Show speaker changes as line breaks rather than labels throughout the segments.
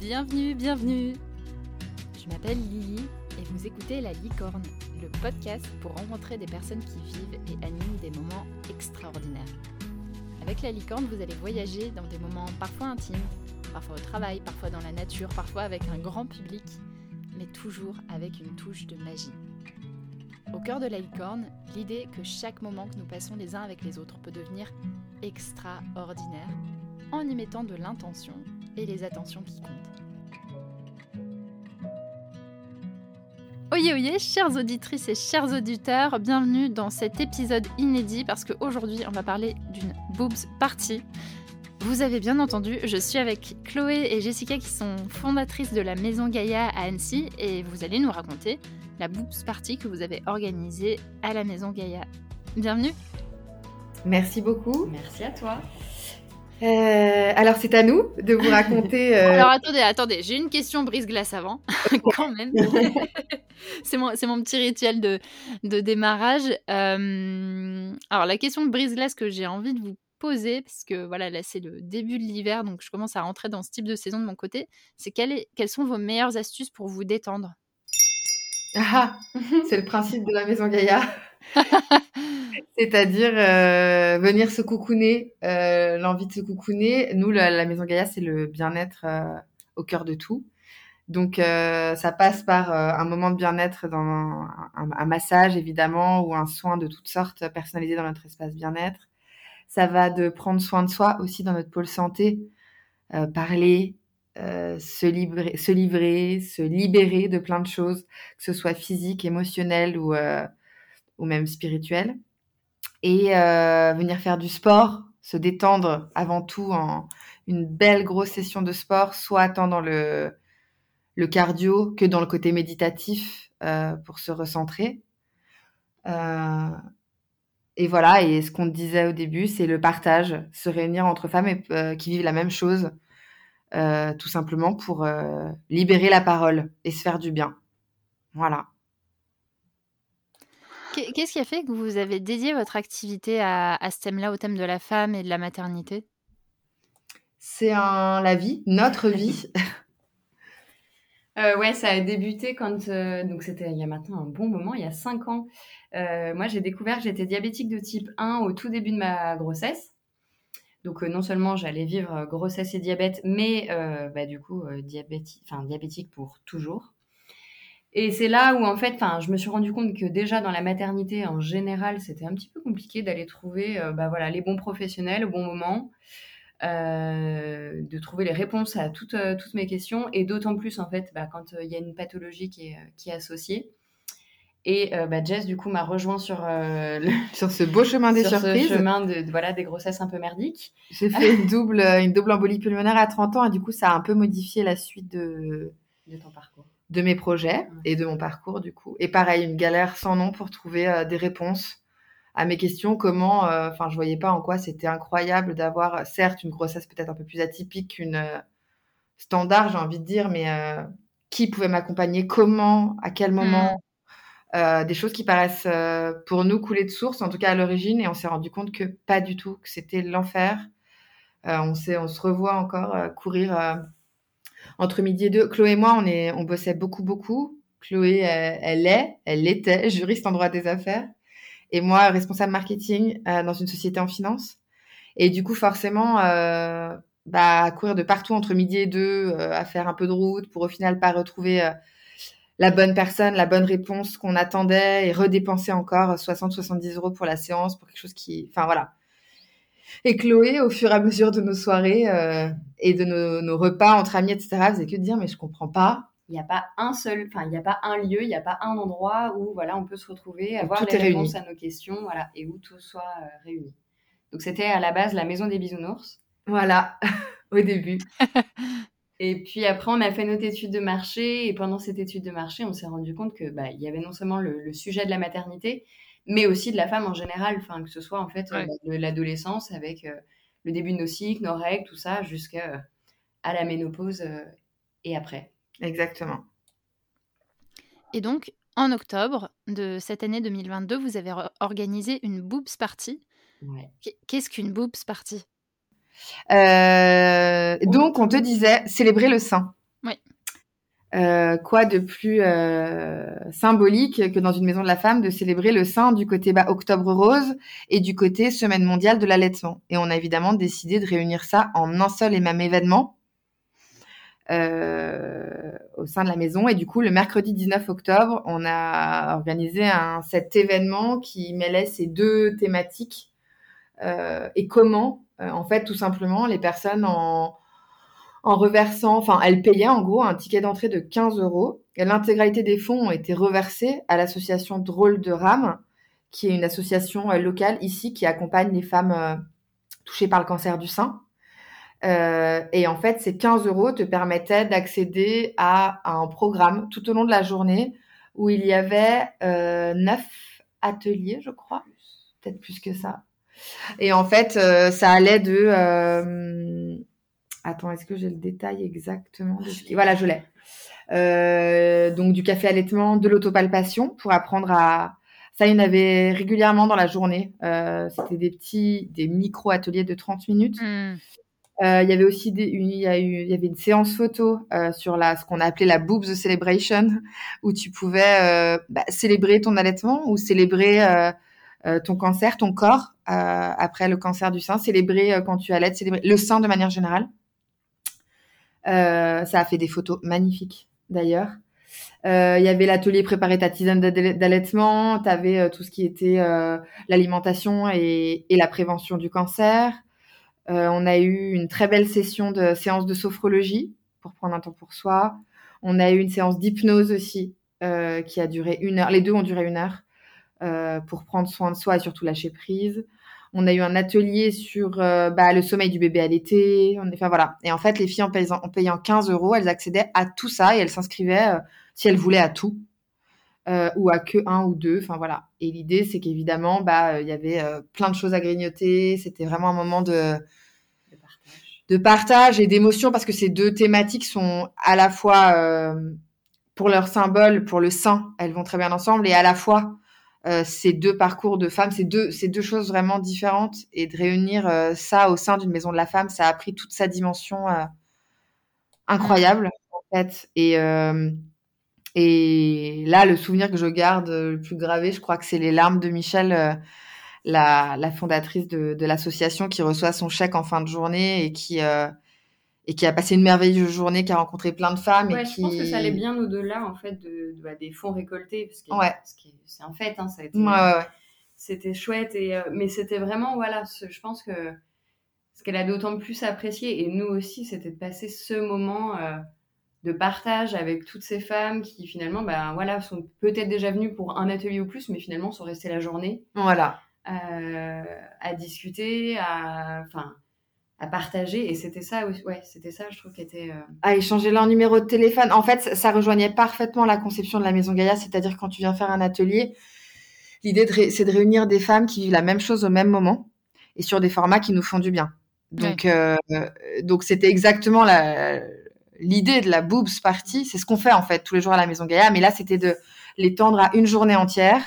Bienvenue, bienvenue Je m'appelle Lily et vous écoutez La Licorne, le podcast pour rencontrer des personnes qui vivent et animent des moments extraordinaires. Avec La Licorne, vous allez voyager dans des moments parfois intimes, parfois au travail, parfois dans la nature, parfois avec un grand public, mais toujours avec une touche de magie. Au cœur de la licorne, l'idée que chaque moment que nous passons les uns avec les autres peut devenir extraordinaire en y mettant de l'intention et les attentions qui comptent. Oyez, oyez, chères auditrices et chers auditeurs, bienvenue dans cet épisode inédit parce qu'aujourd'hui on va parler d'une boobs party. Vous avez bien entendu, je suis avec Chloé et Jessica qui sont fondatrices de la Maison Gaïa à Annecy et vous allez nous raconter la boobs party que vous avez organisée à la Maison Gaïa. Bienvenue
Merci beaucoup.
Merci à toi.
Euh, alors c'est à nous de vous raconter.
Euh, alors attendez, attendez, j'ai une question brise-glace avant, quand même. c'est mon, mon, petit rituel de, de démarrage. Euh, alors la question de brise-glace que j'ai envie de vous poser, parce que voilà, là c'est le début de l'hiver, donc je commence à rentrer dans ce type de saison de mon côté, c'est quelles sont vos meilleures astuces pour vous détendre?
Ah, c'est le principe de la maison Gaïa. C'est-à-dire euh, venir se coucouner, euh, l'envie de se coucouner. Nous, la, maison Gaïa, c'est le bien-être euh, au cœur de tout. Donc, ça passe par un moment de bien-être dans un, massage, évidemment, ou un soin de toutes sortes personnalisé dans notre espace bien-être. Ça va de prendre soin de soi aussi dans notre pôle santé, parler, se, livrer, se livrer, se libérer de plein de choses, que ce soit physique, émotionnel ou, ou même spirituel et euh, venir faire du sport, se détendre avant tout en une belle grosse session de sport, soit tant dans le, cardio que dans le côté méditatif euh, pour se recentrer. Euh, et voilà, et ce qu'on disait au début, c'est le partage, se réunir entre femmes qui vivent la même chose, tout simplement pour libérer la parole et se faire du bien. Voilà.
Qu'est-ce qui a fait que vous avez dédié votre activité à, ce thème-là, au thème de la femme et de la maternité?
C'est la vie, notre vie.
euh, ouais, ça a débuté quand. Euh, donc, c'était il y a maintenant un bon moment, il y a cinq ans. Euh, moi, j'ai découvert que j'étais diabétique de type 1 au tout début de ma grossesse. Donc, euh, non seulement j'allais vivre grossesse et diabète, mais bah, du coup, diabétique, diabétique pour toujours. Et c'est là où, en fait, je me suis rendu compte que déjà dans la maternité, en général, c'était un petit peu compliqué d'aller trouver euh, bah, voilà, les bons professionnels au bon moment, euh, de trouver les réponses à toutes, euh, toutes mes questions, et d'autant plus, en fait, bah, quand il y a une pathologie qui est, qui est associée. Et bah, Jess, du coup, m'a rejoint sur,
sur ce beau chemin des
sur
surprises.
Ce chemin de, voilà, des grossesses un peu merdiques.
J'ai fait une double, une double embolie pulmonaire à 30 ans, et du coup, ça a un peu modifié la suite de,
de ton parcours
de mes projets et de mon parcours du coup. Et pareil, une galère sans nom pour trouver euh, des réponses à mes questions. Comment, euh, enfin, je voyais pas en quoi c'était incroyable d'avoir, certes, une grossesse peut-être un peu plus atypique qu'une euh, standard, j'ai envie de dire, mais qui pouvait m'accompagner, comment, à quel moment. Mm. des choses qui paraissent pour nous couler de source, en tout cas à l'origine, et on s'est rendu compte que pas du tout, que c'était l'enfer. on, on se revoit encore courir entre midi et deux, Chloé et moi, on, est, on bossait beaucoup, beaucoup. Chloé, elle, est, elle l'était, juriste en droit des affaires. Et moi, responsable marketing euh, dans une société en finance. Et du coup, forcément, euh, bah, courir de partout entre midi et deux, euh, à faire un peu de route pour au final pas retrouver euh, la bonne personne, la bonne réponse qu'on attendait et redépenser encore 60-70 euros pour la séance, pour quelque chose qui... Enfin voilà, et Chloé, au fur et à mesure de nos soirées euh, et de nos, repas entre amis, etc., faisait que de dire mais je comprends pas.
Il n'y a pas un seul, enfin il n'y a pas un lieu, il n'y a pas un endroit où voilà on peut se retrouver, avoir les réponses à nos questions, voilà, et où tout soit euh, réuni. Donc c'était à la base la maison des bisounours.
Voilà, au début.
Et puis après, on a fait notre étude de marché. Et pendant cette étude de marché, on s'est rendu compte que bah, il y avait non seulement le, sujet de la maternité, mais aussi de la femme en général, enfin que ce soit en fait euh, de l'adolescence avec euh, le début de nos cycles, nos règles, tout ça, jusqu'à euh, à la ménopause et après.
Exactement.
Et donc, en octobre de cette année 2022, vous avez organisé une boobs party. Qu'est-ce qu'une boobs party?
Donc, on te disait célébrer le sein. Euh, quoi de plus euh, symbolique que dans une maison de la femme de célébrer le sein du côté bas Octobre Rose et du côté Semaine mondiale de l'allaitement? Et on a évidemment décidé de réunir ça en un seul et même événement euh, au sein de la maison. Et du coup, le mercredi 19 octobre, on a organisé cet événement qui mêlait ces deux thématiques et comment, en fait, tout simplement, les personnes en en reversant, enfin, elle payait en gros un ticket d'entrée de 15 euros. L'intégralité des fonds ont été reversés à l'association Drôle de Rame, qui est une association euh, locale ici qui accompagne les femmes euh, touchées par le cancer du sein. Euh, et en fait, ces 15 euros te permettaient d'accéder à, un programme tout au long de la journée où il y avait neuf ateliers, je crois, peut-être plus que ça. Et en fait, ça allait de Attends, est-ce que j'ai le détail exactement Voilà, je l'ai. Euh, donc du café allaitement, de l'autopalpation pour apprendre à. Ça, il y en avait régulièrement dans la journée. Euh, c'était des petits, des micro ateliers de 30 minutes. Hmm. Euh, il y avait aussi des, une, il y, a eu, il y avait une séance photo sur la, ce qu'on a appelé la boobs celebration, où tu pouvais bah, célébrer ton allaitement ou célébrer ton cancer, ton corps après le cancer du sein, célébrer quand tu allaites, célébrer le sein de manière générale. Euh, ça a fait des photos magnifiques d'ailleurs. Euh, il y avait l'atelier préparer ta tisane d'allaitement, tu avais euh, tout ce qui était l'alimentation et, la prévention du cancer. on a eu une très belle session de séance de sophrologie pour prendre un temps pour soi. On a eu une séance d'hypnose aussi qui a duré une heure. Les deux ont duré une heure pour prendre soin de soi et surtout lâcher prise. On a eu un atelier sur euh, bah, le sommeil du bébé à l'été. Enfin voilà. Et en fait, les filles en payant, en payant 15 euros, elles accédaient à tout ça et elles s'inscrivaient euh, si elles voulaient à tout. Euh, ou à que un ou deux. Enfin voilà. Et l'idée, c'est qu'évidemment, bah, il y avait plein de choses à grignoter. C'était vraiment un moment de, de partage, et d'émotion parce que ces deux thématiques sont à la fois pour leur symbole, pour le sein, elles vont très bien ensemble, et à la fois euh, ces deux parcours de femmes, ces deux, ces deux choses vraiment différentes, et de réunir euh, ça au sein d'une maison de la femme, ça a pris toute sa dimension euh, incroyable en fait. Et et là, le souvenir que je garde le plus gravé, je crois que c'est les larmes de Michel, la, la, fondatrice de, de l'association, qui reçoit son chèque en fin de journée et qui et qui a passé une merveilleuse journée, qui a rencontré plein de femmes.
et
qui...
je pense que ça allait bien au-delà en fait de, bah, des fonds récoltés, parce que
ouais.
c'est un fait, hein, ça a
été, ouais,
c'était chouette et euh, mais c'était vraiment voilà, je pense que ce qu'elle a d'autant plus apprécié et nous aussi, c'était de passer ce moment euh, de partage avec toutes ces femmes qui finalement, ben voilà, sont peut-être déjà venues pour un atelier ou plus, mais finalement sont restées la journée.
Voilà.
Euh, à discuter, à enfin à partager et c'était ça ouais c'était ça je trouve qui était euh,
à échanger leur numéro de téléphone. En fait ça rejoignait parfaitement la conception de la maison Gaïa c'est-à-dire quand tu viens faire un atelier l'idée c'est de réunir des femmes qui vivent la même chose au même moment et sur des formats qui nous font du bien. Donc euh, donc c'était exactement la l'idée de la boobs party c'est ce qu'on fait en fait tous les jours à la maison Gaïa mais là c'était de l'étendre à une journée entière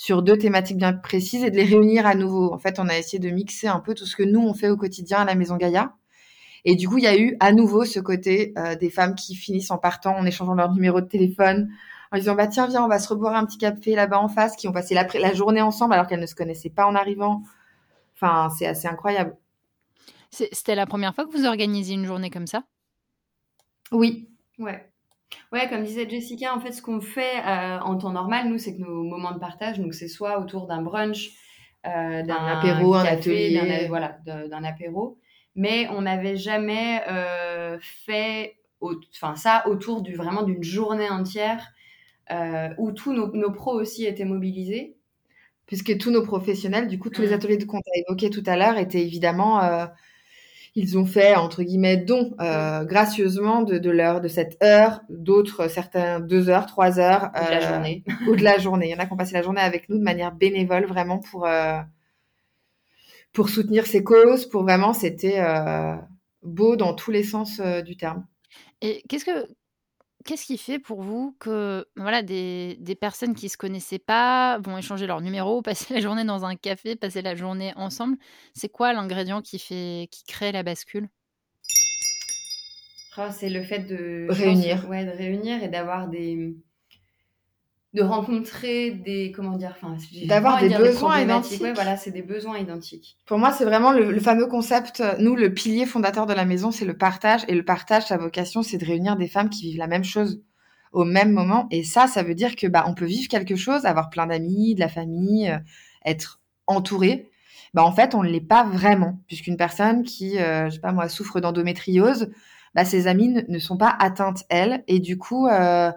sur deux thématiques bien précises et de les réunir à nouveau. En fait, on a essayé de mixer un peu tout ce que nous, on fait au quotidien à la Maison Gaïa. Et du coup, il y a eu à nouveau ce côté euh, des femmes qui finissent en partant, en échangeant leur numéro de téléphone, en disant bah tiens viens on va se reboire un petit café là-bas en face, qui ont passé la, la journée ensemble alors qu'elles ne se connaissaient pas en arrivant. Enfin, c'est assez incroyable.
C'était la première fois que vous organisiez une journée comme ça?
Oui.
Ouais. Ouais, comme disait Jessica, en fait, ce qu'on fait euh, en temps normal, nous, c'est que nos moments de partage, donc c'est soit autour d'un brunch, euh, d'un
apéro, un atelier,
voilà, d'un apéro, mais on n'avait jamais euh, fait, enfin ça, autour du vraiment d'une journée entière où tous nos, nos, pros aussi étaient mobilisés.
Puisque tous nos professionnels, du coup, tous les mmh. ateliers qu'on a évoqués tout à l'heure étaient évidemment ils ont fait entre guillemets don euh, gracieusement de, de leur de cette heure, d'autres certains deux heures, trois heures
ou de la euh, journée
ou de la journée. Il y en a qui ont passé la journée avec nous de manière bénévole vraiment pour euh, pour soutenir ces causes. Pour vraiment, c'était beau dans tous les sens du terme.
Et qu'est-ce que qu'est-ce qui fait pour vous que voilà des, des, personnes qui se connaissaient pas vont échanger leur numéro, passer la journée dans un café, passer la journée ensemble? C'est quoi l'ingrédient qui fait qui crée la bascule?
Oh, c'est le fait de
réunir,
ouais, de réunir et d'avoir des de rencontrer des comment dire enfin
d'avoir des besoins identiques
ouais, voilà c'est des besoins identiques.
Pour moi c'est vraiment le, fameux concept nous le pilier fondateur de la maison c'est le partage. Et le partage sa vocation c'est de réunir des femmes qui vivent la même chose au même moment. Et ça ça veut dire que bah on peut vivre quelque chose avoir plein d'amis de la famille euh, être entouré. Bah en fait on ne l'est pas vraiment puisqu'une personne qui euh, je sais pas moi souffre d'endométriose bah ses amies ne, sont pas atteintes elles. Et du coup euh,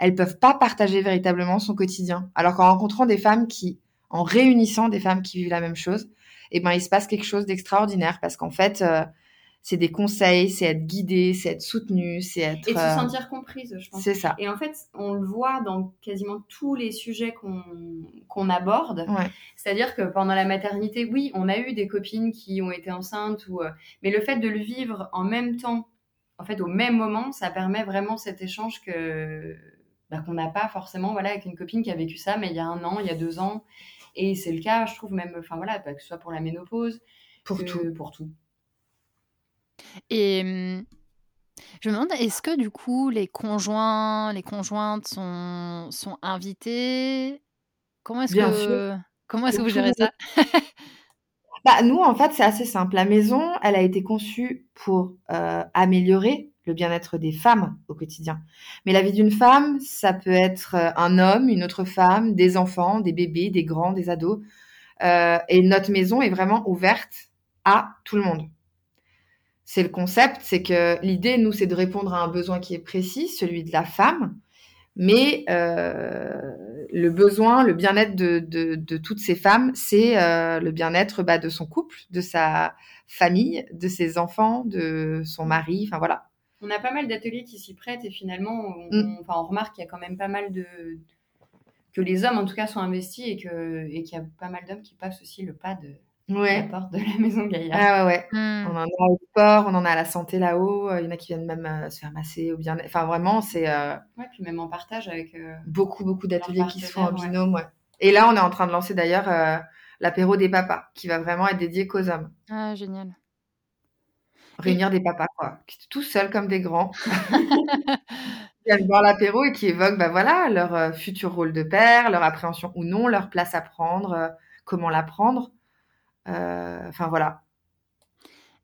elles peuvent pas partager véritablement son quotidien. Alors qu'en rencontrant des femmes qui, en réunissant des femmes qui vivent la même chose, eh ben il se passe quelque chose d'extraordinaire parce qu'en fait euh, c'est des conseils, c'est être guidé, c'est être soutenu, c'est être
et se euh, sentir comprise, je pense.
C'est ça.
Et en fait, on le voit dans quasiment tous les sujets qu'on qu'on aborde. C'est-à-dire que pendant la maternité, oui, on a eu des copines qui ont été enceintes ou, euh, mais le fait de le vivre en même temps, en fait, au même moment, ça permet vraiment cet échange que bah, qu'on n'a pas forcément voilà, avec une copine qui a vécu ça, mais il y a un an, il y a deux ans. Et c'est le cas, je trouve, même, enfin voilà, bah, que ce soit pour la ménopause,
pour tout.
Pour tout.
Et hum, je me demande, est-ce que du coup, les conjoints, les conjointes sont, sont invités? Comment est-ce que, comment est-ce que vous gérez ça
bah, Nous, en fait, c'est assez simple. La maison, elle a été conçue pour euh, améliorer le bien-être des femmes au quotidien. Mais la vie d'une femme, ça peut être euh, un homme, une autre femme, des enfants, des bébés, des grands, des ados. Euh, et notre maison est vraiment ouverte à tout le monde. C'est le concept, c'est que l'idée, nous, c'est de répondre à un besoin qui est précis, celui de la femme, mais euh, le besoin, le bien-être de, toutes ces femmes, c'est le bien-être bah, de son couple, de sa famille, de ses enfants, de son mari, enfin voilà
on a pas mal d'ateliers qui s'y prêtent et finalement, on, mm. enfin, on remarque qu'il y a quand même pas mal de. que les hommes en tout cas sont investis et qu'il et qu'il y a pas mal d'hommes qui passent aussi le pas de. La porte de la maison Gaïa.
Ah ouais, ouais. Mm. On en a au sport, on en a à la santé là-haut. Il y en a qui viennent même euh, se faire masser au bien. Enfin, vraiment, c'est. Euh,
ouais, puis même en partage avec. Euh,
beaucoup, beaucoup d'ateliers qui se font en binôme, ouais. Et là, on est en train de lancer d'ailleurs l'apéro des papas, qui va vraiment être dédié qu'aux hommes.
Ah, génial
réunir des papas, quoi, qui sont tous seuls comme des grands, qui viennent boire l'apéro et qui évoquent bah, voilà, leur euh, futur rôle de père, leur appréhension ou non, leur place à prendre, euh, comment la prendre. Euh, enfin, voilà.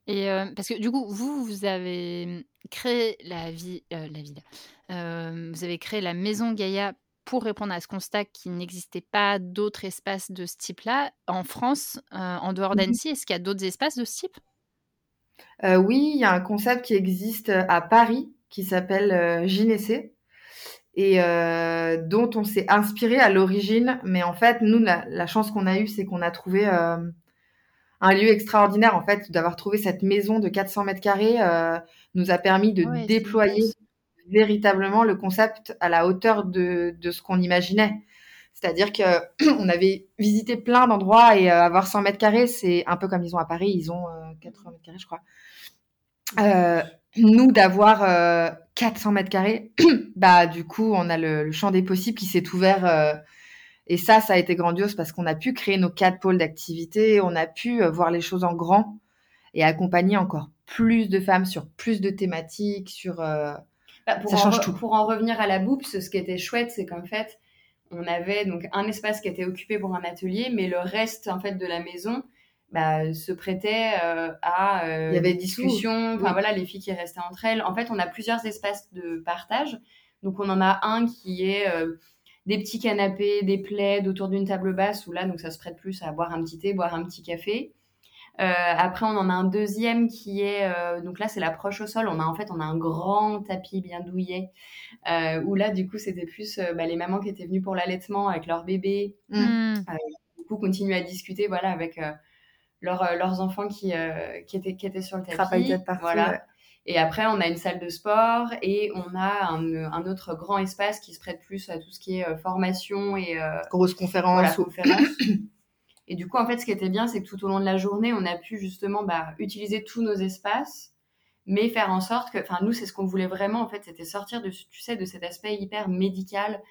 Et parce que du coup, vous, vous avez créé la vie, la vous avez créé la maison Gaïa pour répondre à ce constat qu'il n'existait pas d'autres espaces de ce type-là en France, en dehors mmh d'Annecy. Est-ce qu'il y a d'autres espaces de ce type?
Euh, oui, il y a un concept qui existe à Paris qui s'appelle euh, et euh, dont on s'est inspiré à l'origine. Mais en fait, nous, la, chance qu'on a eue, c'est qu'on a trouvé euh, un lieu extraordinaire. En fait, d'avoir trouvé cette maison de 400 mètres carrés nous a permis de déployer véritablement le concept à la hauteur de, de ce qu'on imaginait. C'est-à-dire que on avait visité plein d'endroits et euh, avoir 100 mètres carrés, c'est un peu comme ils ont à Paris, ils ont 80 euh, mètres carrés, je crois. Euh, nous, d'avoir 400 mètres carrés, bah du coup, on a le, champ des possibles qui s'est ouvert. et ça, ça a été grandiose parce qu'on a pu créer nos quatre pôles d'activité, on a pu voir les choses en grand et accompagner encore plus de femmes sur plus de thématiques, sur bah,
pour ça change tout. Pour en revenir à la boupe, ce qui était chouette, c'est qu'en fait, on avait donc un espace qui était occupé pour un atelier, mais le reste en fait de la maison bah, se prêtait euh, à
euh, Il y avait
des discussions. Enfin voilà, les filles qui restaient entre elles. En fait, on a plusieurs espaces de partage. Donc on en a un qui est euh, des petits canapés, des plaids autour d'une table basse où là donc ça se prête plus à boire un petit thé, boire un petit café. Euh, après, on en a un deuxième qui est euh, donc là c'est l'approche au sol. On a en fait on a un grand tapis bien douillet euh, où là du coup c'était plus bah, les mamans qui étaient venues pour l'allaitement avec leur bébé. Mm. du coup continuer à discuter voilà avec leurs enfants qui, qui, étaient, qui étaient sur le tapis. voilà. Et après, on a une salle de sport et on a un, un, autre grand espace qui se prête plus à tout ce qui est formation et
grosses conférences.
conférences. Et du coup, en fait, ce qui était bien, c'est que tout au long de la journée, on a pu justement bah, utiliser tous nos espaces, mais faire en sorte que, enfin, nous, c'est ce qu'on voulait vraiment, en fait, c'était sortir de, tu sais, de cet aspect hyper médical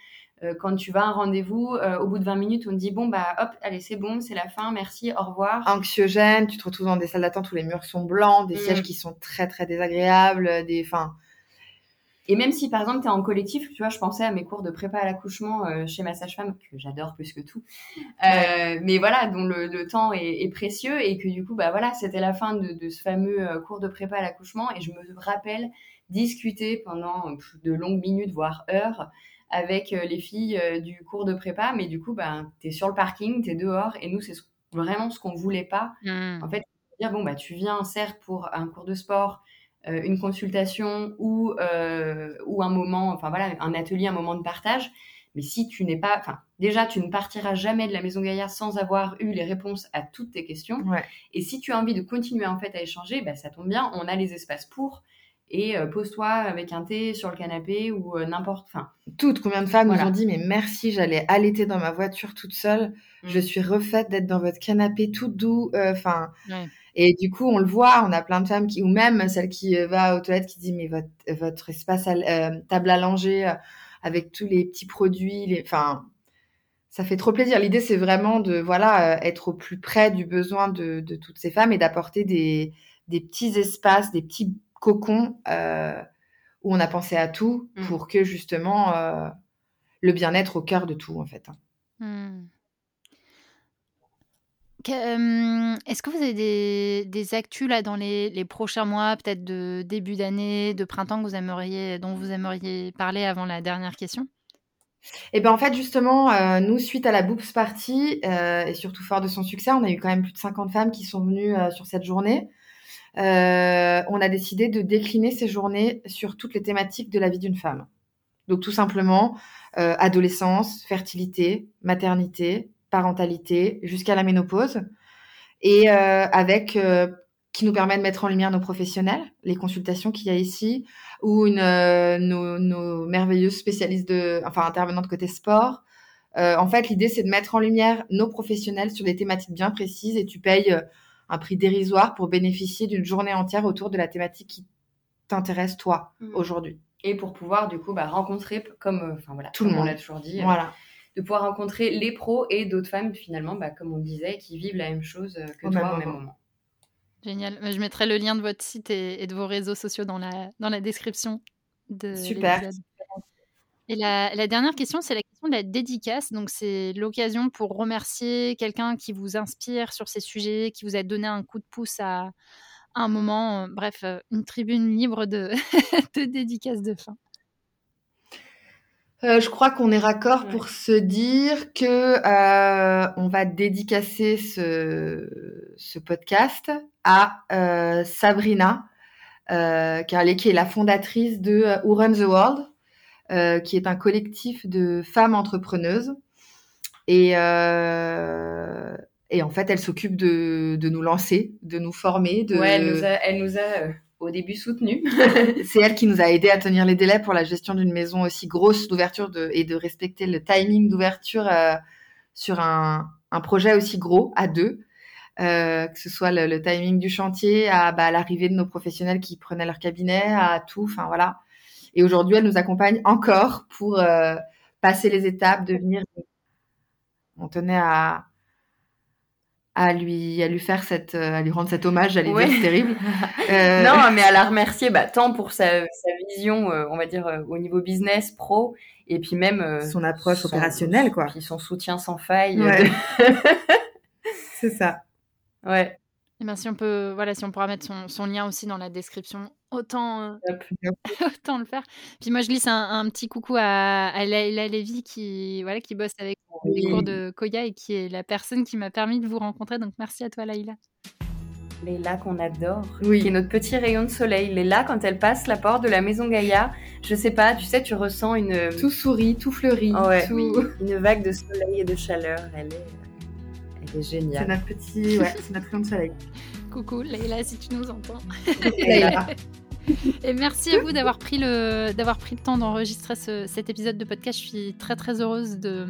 Euh, quand tu vas à un rendez-vous, euh, au bout de 20 minutes, on te dit bon bah hop, allez c'est bon, c'est la fin, merci, au revoir.
Anxiogène, tu te retrouves dans des salles d'attente où les murs sont blancs, des
Mm.
sièges qui sont très très désagréables, des, enfin,
Et même si par exemple tu es en collectif, tu vois, je pensais à mes cours de prépa à l'accouchement euh, chez ma sage-femme, que j'adore plus que tout. Euh, mais voilà, dont le, le temps est, est précieux et que du coup, bah voilà, c'était la fin de, de ce fameux euh, cours de prépa à l'accouchement et je me rappelle discuter pendant de longues minutes, voire heures, avec les filles du cours de prépa. Mais du coup, bah, tu es sur le parking, tu es dehors et nous, c'est ce- vraiment ce qu'on voulait pas.
Hmm.
En fait, dire bon bah tu viens certes pour un cours de sport, une consultation ou euh, ou un moment, enfin voilà, un atelier, un moment de partage. Mais si tu n'es pas, enfin déjà tu ne partiras jamais de la Maison Gaillard sans avoir eu les réponses à toutes tes questions.
ouais.
Et si tu as envie de continuer en fait à échanger, bah, ça tombe bien, on a les espaces pour. Et euh, pose-toi avec un thé sur le canapé ou euh, n'importe. Enfin,
Toutes, combien de femmes
Voilà.
nous ont dit, mais merci, j'allais allaiter dans ma voiture toute seule,
Mm.
je suis refaite d'être dans votre canapé tout doux, euh, enfin.
Ouais.
Et du coup, on le voit, on a plein de femmes qui, ou même celle qui euh, va aux toilettes qui dit, mais votre, votre espace, à euh, table euh, avec tous les petits produits, les, enfin, ça fait trop plaisir. L'idée, c'est vraiment de, voilà, euh, être au plus près du besoin de, de toutes ces femmes et d'apporter des, des petits espaces, des petits cocons, euh, où on a pensé à tout
Mm.
pour que justement, euh, le bien-être au cœur de tout, en fait.
Hmm. Que- euh, Est-ce que vous avez des, des actus là dans les, les prochains mois, peut-être de début d'année, de printemps que vous aimeriez, dont vous aimeriez parler avant la dernière question?
Et ben en fait justement, euh, nous suite à la Boops Party euh, et surtout fort de son succès, on a eu quand même plus de 50 femmes qui sont venues euh, sur cette journée. Euh, on a décidé de décliner ces journées sur toutes les thématiques de la vie d'une femme. Donc tout simplement euh, adolescence, fertilité, maternité, parentalité, jusqu'à la ménopause, et euh, avec qui nous permet de mettre en lumière nos professionnels, les consultations qu'il y a ici, ou nos, merveilleuses spécialistes de, enfin intervenantes côté sport. En fait, l'idée c'est de mettre en lumière nos professionnels sur des thématiques bien précises, et tu payes un prix dérisoire pour bénéficier d'une journée entière autour de la thématique qui t'intéresse toi
Mm.
aujourd'hui.
et pour pouvoir du coup bah, rencontrer, comme, euh, enfin voilà,
Tout le monde.
l'a toujours dit, euh,
Voilà.
de pouvoir rencontrer les pros et d'autres femmes finalement, bah, comme on le disait, qui vivent la même chose euh, que
Au
toi
même
au même
moment.
moment.
Génial. Je mettrai le lien de votre site et, et de vos réseaux sociaux dans la, dans la description de
Super.
l'épisode. Et la, la dernière question, c'est la question de la dédicace. Donc, c'est l'occasion pour remercier quelqu'un qui vous inspire sur ces sujets, qui vous a donné un coup de pouce à, à un moment. Euh, Bref, euh, une tribune libre de, de dédicace de fin.
Euh, je crois qu'on est raccord
Ouais.
pour se dire que euh, on va dédicacer ce, ce podcast à euh, Sabrina, euh, car elle est, qui est la fondatrice de euh, Who Runs the World, euh, qui est un collectif de femmes entrepreneuses. Et, euh, et en fait, elle s'occupe de, de nous lancer, de nous former. De...
Ouais, elle nous a, elle nous a euh, au début soutenus.
C'est elle qui nous a aidé à tenir les délais pour la gestion d'une maison aussi grosse d'ouverture et de respecter le timing d'ouverture euh, sur un, un projet aussi gros à deux. Euh, que ce soit le, le timing du chantier, à bah, l'arrivée de nos professionnels qui prenaient leur cabinet, à tout, enfin voilà. Et aujourd'hui, elle nous accompagne encore pour euh, passer les étapes, devenir. On tenait à, à lui, à lui faire cette, euh, à lui rendre cet hommage, j'allais
Ouais.
dire, c'est terrible. Euh,
Non, mais à la remercier, bah, tant pour sa, sa vision, euh, on va dire, euh, au niveau business, pro, et puis même euh,
Son approche opérationnelle, quoi.
Puis son soutien sans faille.
Ouais. c'est ça.
ouais.
Et ben, si on peut, voilà, si on pourra mettre son, son lien aussi dans la description, autant, euh, autant le faire. Puis moi, je glisse un, un petit coucou à, à Laïla Lévy qui, voilà, qui bosse avec les
Oui.
cours de Koya et qui est la personne qui m'a permis de vous rencontrer. Donc merci à toi, Laïla.
Léla qu'on adore,
Oui.
qui est notre petit rayon de soleil. Léla, quand elle passe la porte de la maison Gaïa, je sais pas, tu sais, tu ressens une,
Tout sourit, tout fleurit.
Ah ouais.
tout...
une vague de soleil et de chaleur. Elle est, elle est
C'est
géniale.
notre petit, ouais, c'est notre rayon de soleil.
Coucou, Laïla, si tu nous entends.
Leïla.
Et merci à vous d'avoir pris le, d'avoir pris le temps d'enregistrer ce- cet épisode de podcast. Je suis très très heureuse de,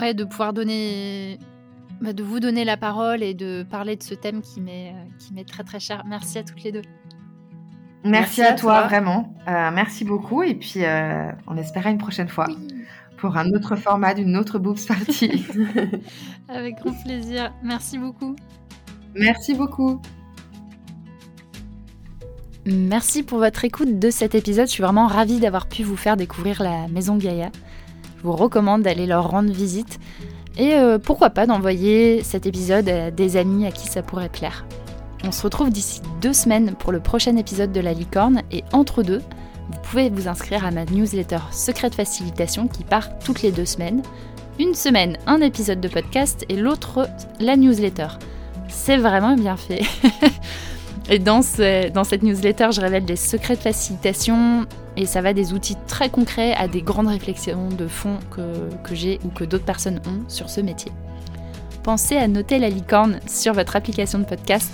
ouais, de pouvoir donner, bah, de vous donner la parole et de parler de ce thème qui m'est, euh, qui m'est très très cher. Merci à toutes les deux.
Merci,
Merci
à,
à
toi,
toi.
vraiment. Euh, merci beaucoup. Et puis, euh, on espère à une prochaine fois. pour un autre format d'une autre boobs party.
Avec grand plaisir. Merci beaucoup.
Merci beaucoup.
Merci pour votre écoute de cet épisode. Je suis vraiment ravie d'avoir pu vous faire découvrir la maison Gaïa. Je vous recommande d'aller leur rendre visite et euh, pourquoi pas d'envoyer cet épisode à des amis à qui ça pourrait plaire. On se retrouve d'ici deux semaines pour le prochain épisode de La Licorne et entre deux, vous pouvez vous inscrire à ma newsletter Secret Facilitation qui part toutes les deux semaines. Une semaine, un épisode de podcast et l'autre, la newsletter. C'est vraiment bien fait. et dans, cette newsletter, je révèle des secrets de facilitation et ça va des outils très concrets à des grandes réflexions de fond que, que j'ai ou que d'autres personnes ont sur ce métier. Pensez à noter la licorne sur votre application de podcast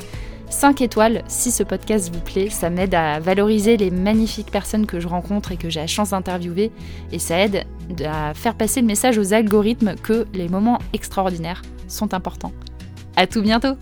5 étoiles si ce podcast vous plaît, ça m'aide à valoriser les magnifiques personnes que je rencontre et que j'ai la chance d'interviewer et ça aide à faire passer le message aux algorithmes que les moments extraordinaires sont importants. À tout bientôt